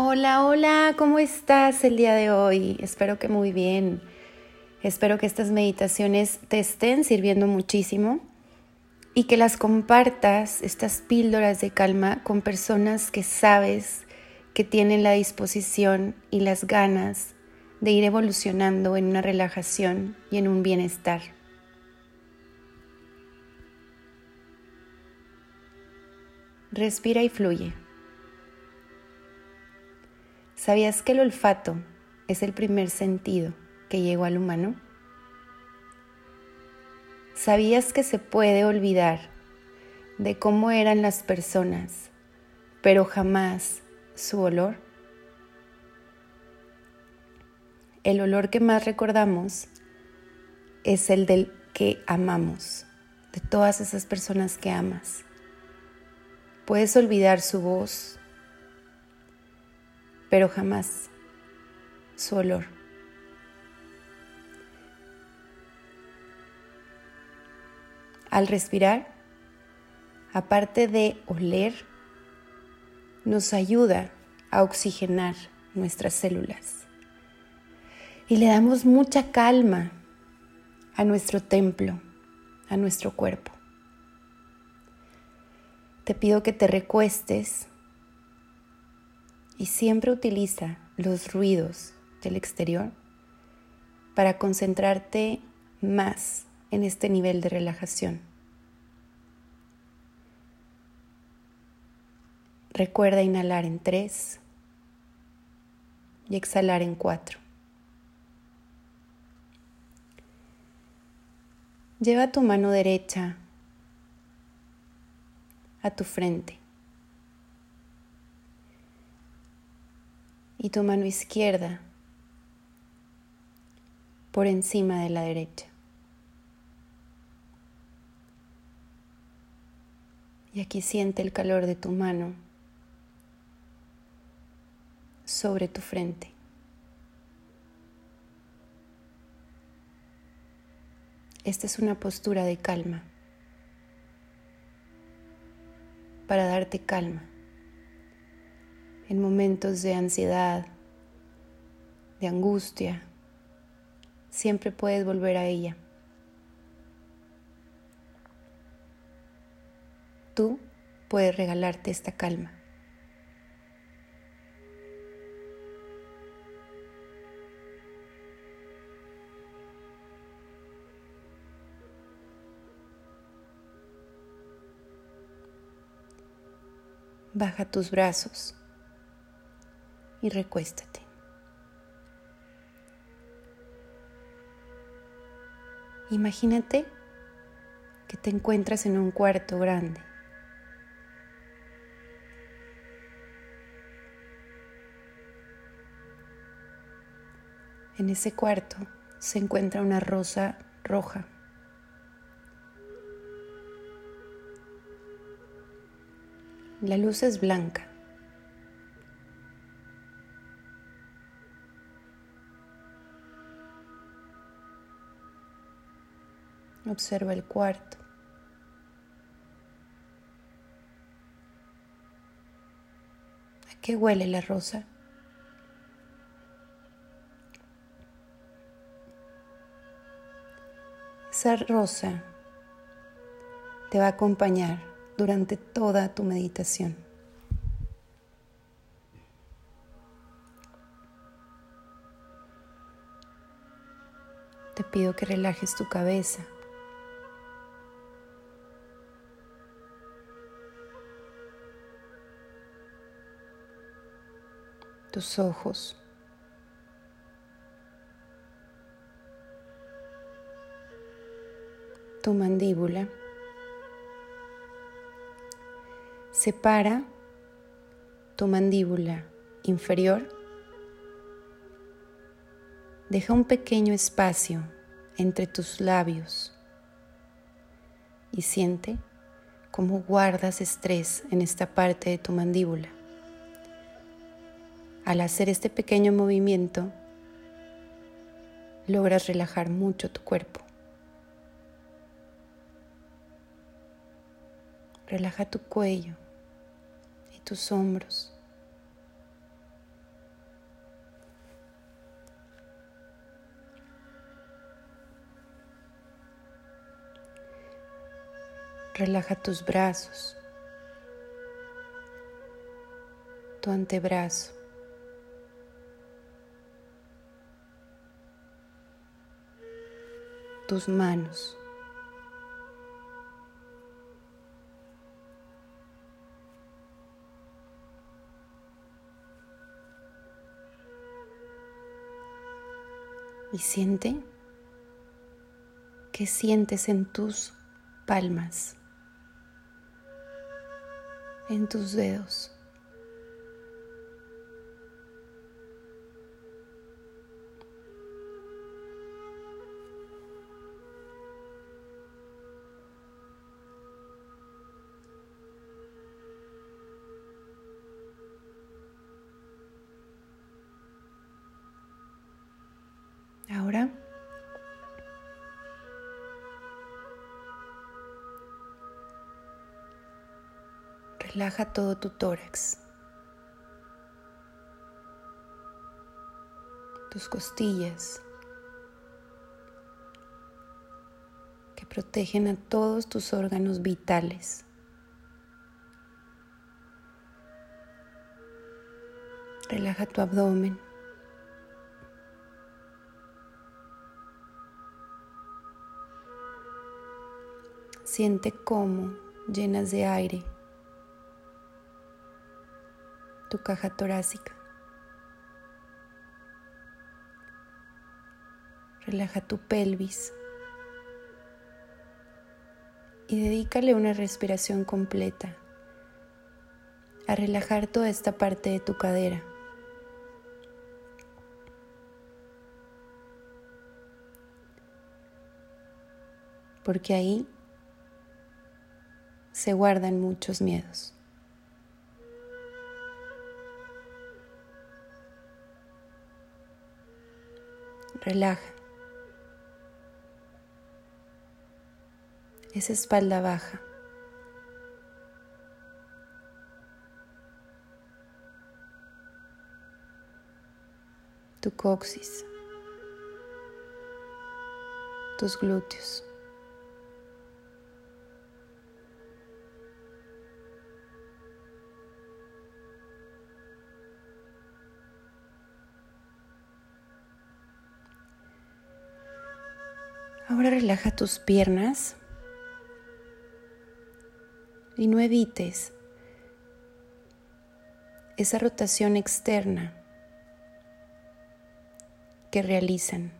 Hola, hola, ¿cómo estás el día de hoy? Espero que muy bien. Espero que estas meditaciones te estén sirviendo muchísimo y que las compartas, estas píldoras de calma, con personas que sabes que tienen la disposición y las ganas de ir evolucionando en una relajación y en un bienestar. Respira y fluye. ¿Sabías que el olfato es el primer sentido que llegó al humano? ¿Sabías que se puede olvidar de cómo eran las personas, pero jamás su olor? El olor que más recordamos es el del que amamos, de todas esas personas que amas. Puedes olvidar su voz, pero jamás su olor. Al respirar, aparte de oler, nos ayuda a oxigenar nuestras células y le damos mucha calma a nuestro templo, a nuestro cuerpo. Te pido que te recuestes y siempre utiliza los ruidos del exterior para concentrarte más en este nivel de relajación. Recuerda inhalar en tres y exhalar en cuatro. Lleva tu mano derecha a tu frente y tu mano izquierda por encima de la derecha. Y aquí siente el calor de tu mano sobre tu frente. Esta es una postura de calma para darte calma en momentos de ansiedad, de angustia, siempre puedes volver a ella. Tú puedes regalarte esta calma. Baja tus brazos y recuéstate. Imagínate que te encuentras en un cuarto grande. En ese cuarto se encuentra una rosa roja. La luz es blanca. Observa el cuarto. ¿A qué huele la rosa? Esa rosa te va a acompañar durante toda tu meditación. Te pido que relajes tu cabeza. Tus ojos. Tu mandíbula. Separa tu mandíbula inferior. Deja un pequeño espacio entre tus labios y siente cómo guardas estrés en esta parte de tu mandíbula. Al hacer este pequeño movimiento, logras relajar mucho tu cuerpo. Relaja tu cuello y tus hombros. Relaja tus brazos, tu antebrazo. Tus manos. Y siente qué sientes en tus palmas, en tus dedos. Relaja todo tu tórax, tus costillas, que protegen a todos tus órganos vitales. Relaja tu abdomen. Siente cómo llenas de aire tu caja torácica. Relaja tu pelvis y dedícale una respiración completa a relajar toda esta parte de tu cadera. Porque ahí se guardan muchos miedos. Relaja. Esa espalda baja. Tu coxis. Tus glúteos. Ahora relaja tus piernas y no evites esa rotación externa que realizan.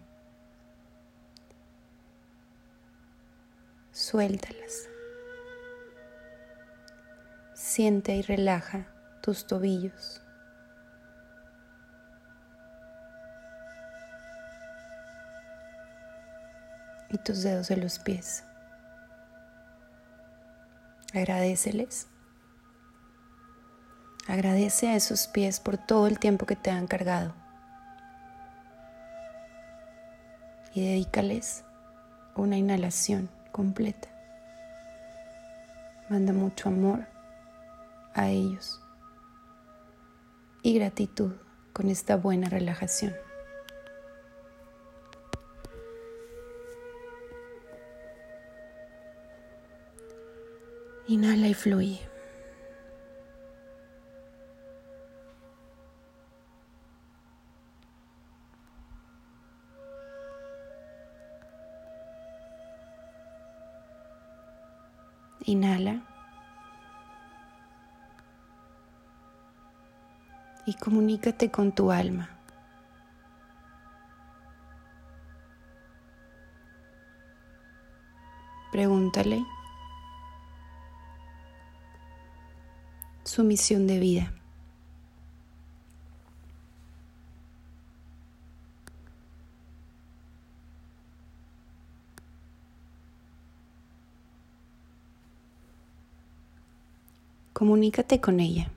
Suéltalas. Siente y relaja tus tobillos. Y tus dedos de los pies. Agradeceles. Agradece a esos pies por todo el tiempo que te han cargado. Y dedícales una inhalación completa. Manda mucho amor a ellos y gratitud con esta buena relajación. Inhala y fluye. Inhala. Y comunícate con tu alma. Pregúntale su misión de vida. Comunícate con ella.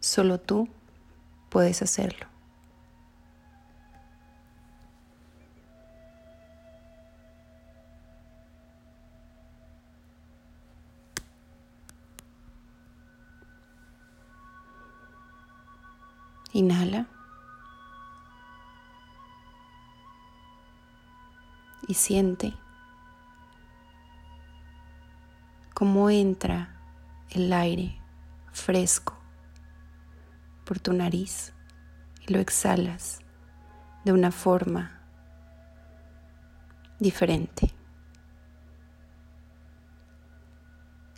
Solo tú puedes hacerlo. Siente cómo entra el aire fresco por tu nariz y lo exhalas de una forma diferente.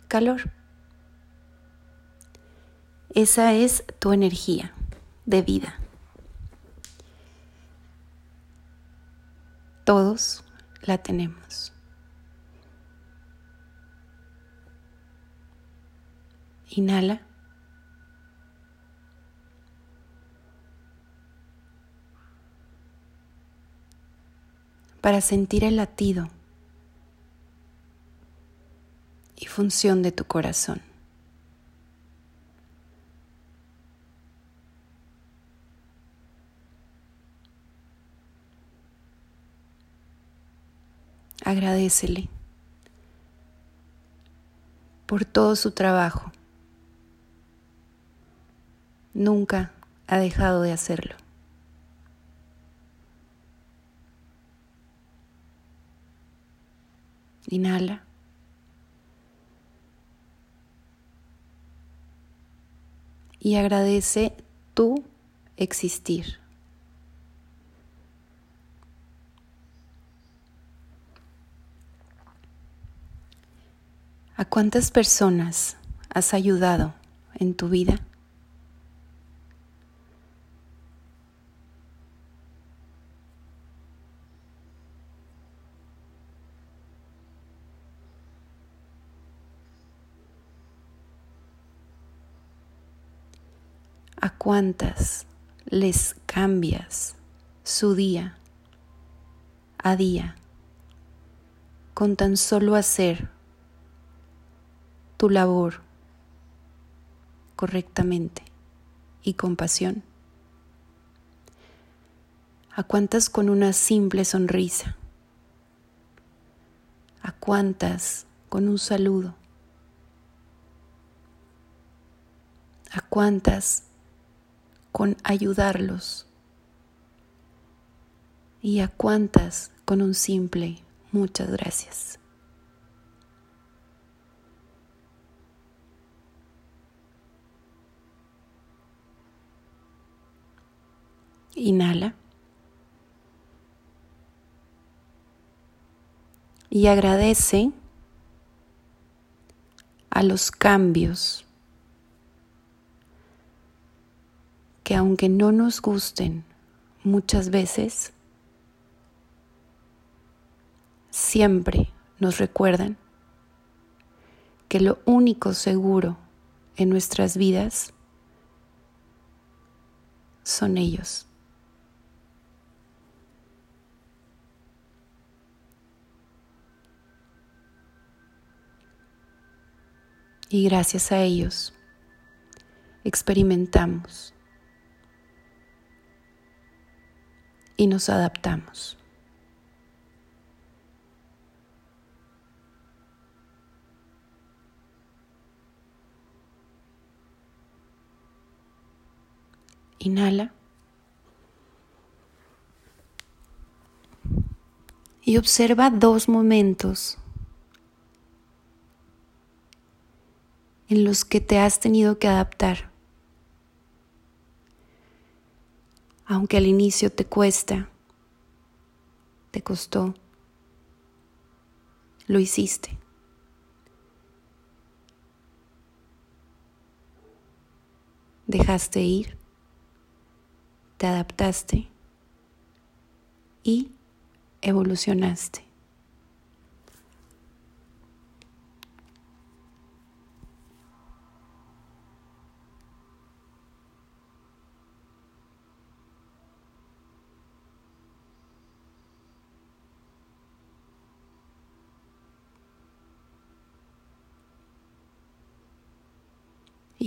Calor. Esa es tu energía de vida. Todos la tenemos. Inhala. Para sentir el latido y función de tu corazón. Agradecele por todo su trabajo. Nunca ha dejado de hacerlo. Inhala. Y agradece tu existir. ¿A cuántas personas has ayudado en tu vida? ¿A cuántas les cambias su día a día con tan solo hacer tu labor correctamente y con pasión? ¿A cuántas con una simple sonrisa? ¿A cuántas con un saludo? ¿A cuántas con ayudarlos? ¿Y a cuántas con un simple muchas gracias? Inhala. Y agradece a los cambios que aunque no nos gusten muchas veces, siempre nos recuerdan que lo único seguro en nuestras vidas son ellos. Y gracias a ellos experimentamos y nos adaptamos. Inhala. Y observa dos momentos en los que te has tenido que adaptar. Aunque al inicio te cuesta, te costó, lo hiciste. Dejaste ir, te adaptaste y evolucionaste.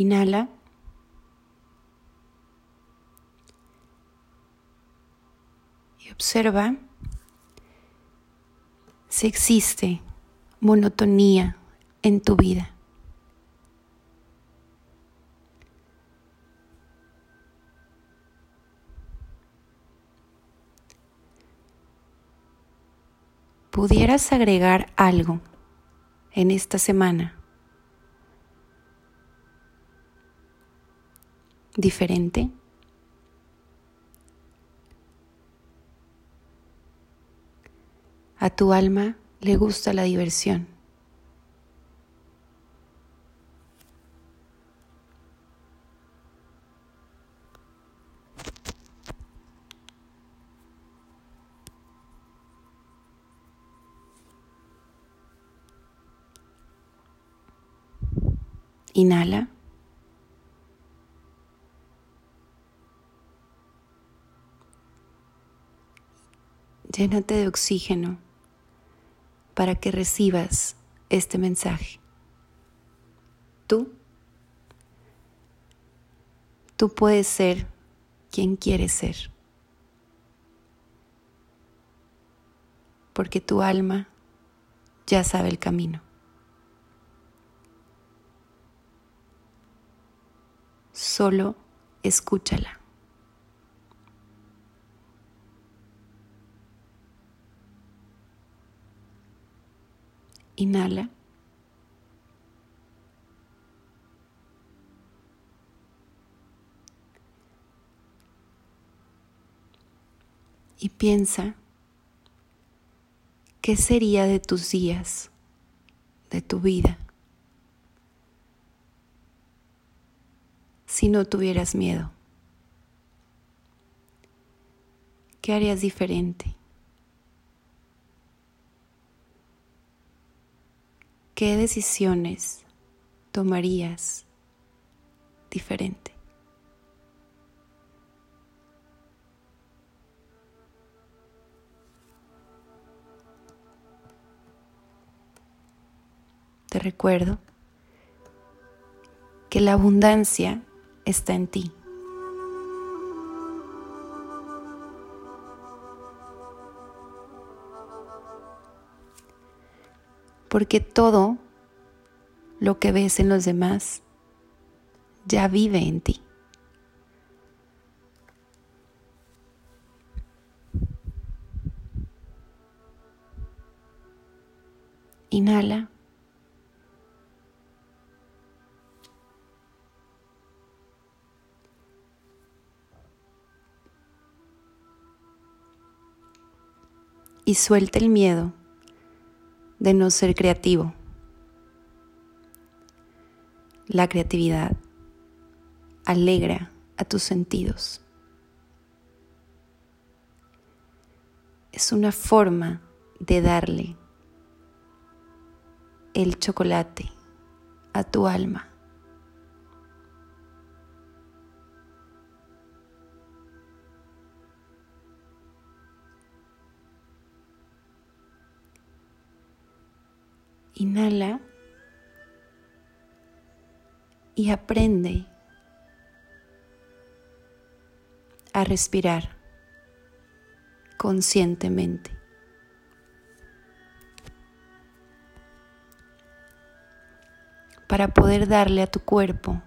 Inhala. Y observa si existe monotonía en tu vida. ¿Pudieras agregar algo en esta semana diferente. A tu alma le gusta la diversión. Inhala. Llénate de oxígeno para que recibas este mensaje. Tú, tú puedes ser quien quieres ser. Porque tu alma ya sabe el camino. Solo escúchala. Inhala. Y piensa, ¿qué sería de tus días, de tu vida, si no tuvieras miedo? ¿Qué harías diferente? ¿Qué decisiones tomarías diferente? Te recuerdo que la abundancia está en ti. Porque todo lo que ves en los demás ya vive en ti. Inhala. Y suelta el miedo de no ser creativo. La creatividad alegra a tus sentidos. Es una forma de darle el chocolate a tu alma. Inhala y aprende a respirar conscientemente. Para poder darle a tu cuerpo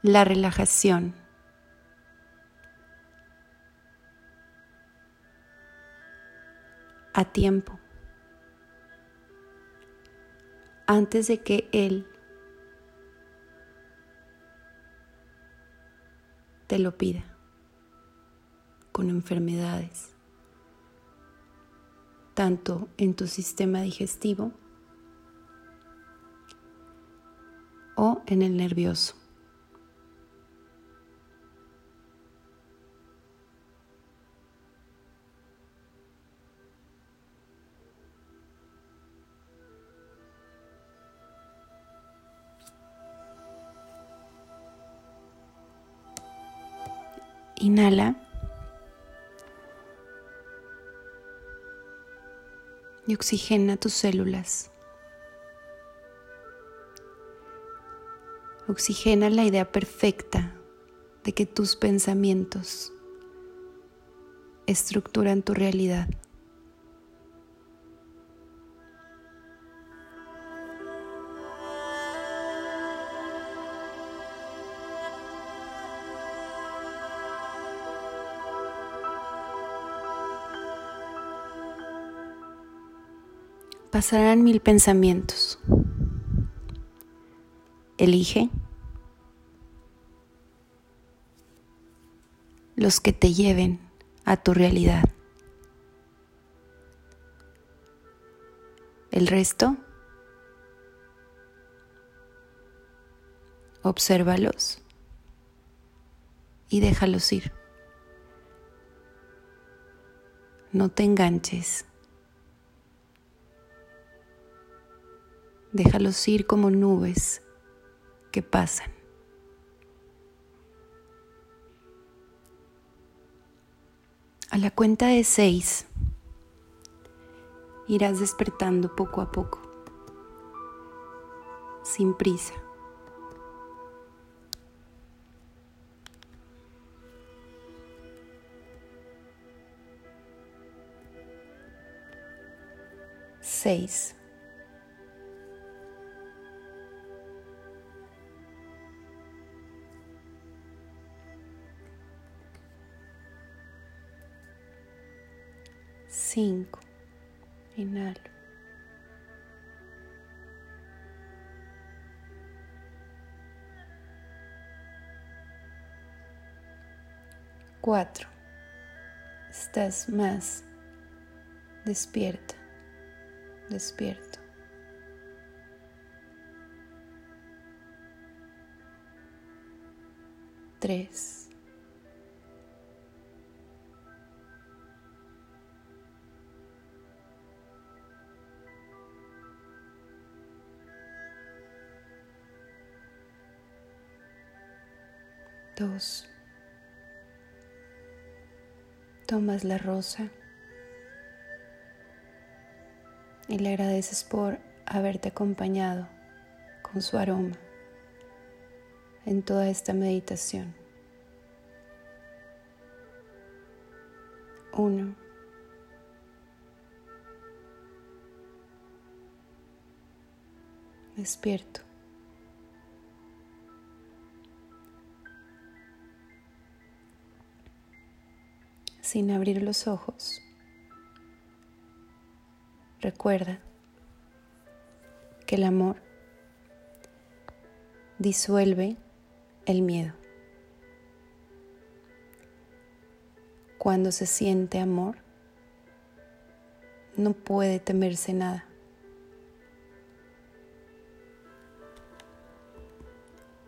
la relajación a tiempo. Antes de que Él te lo pida con enfermedades, tanto en tu sistema digestivo o en el nervioso. Inhala. Y oxigena tus células. Oxigena la idea perfecta de que tus pensamientos estructuran tu realidad. Pasarán mil pensamientos. Elige los que te lleven a tu realidad. El resto, obsérvalos y déjalos ir. No te enganches. Déjalos ir como nubes que pasan. A la cuenta de seis, irás despertando poco a poco, sin prisa. Seis. Cinco. Inhalo. Cuatro. Estás más despierta, despierto. Tres. Tomas la rosa y le agradeces por haberte acompañado con su aroma en toda esta meditación. Uno. Despierto. Sin abrir los ojos. Recuerda que el amor disuelve el miedo. Cuando se siente amor, no puede temerse nada.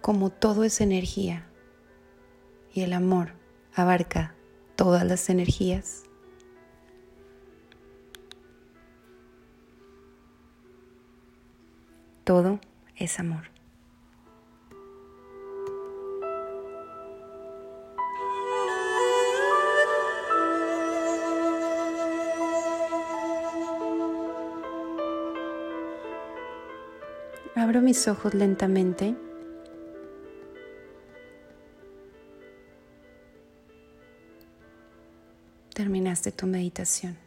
Como todo es energía y el amor abarca todas las energías. Todo es amor. Abro mis ojos lentamente terminaste tu meditación.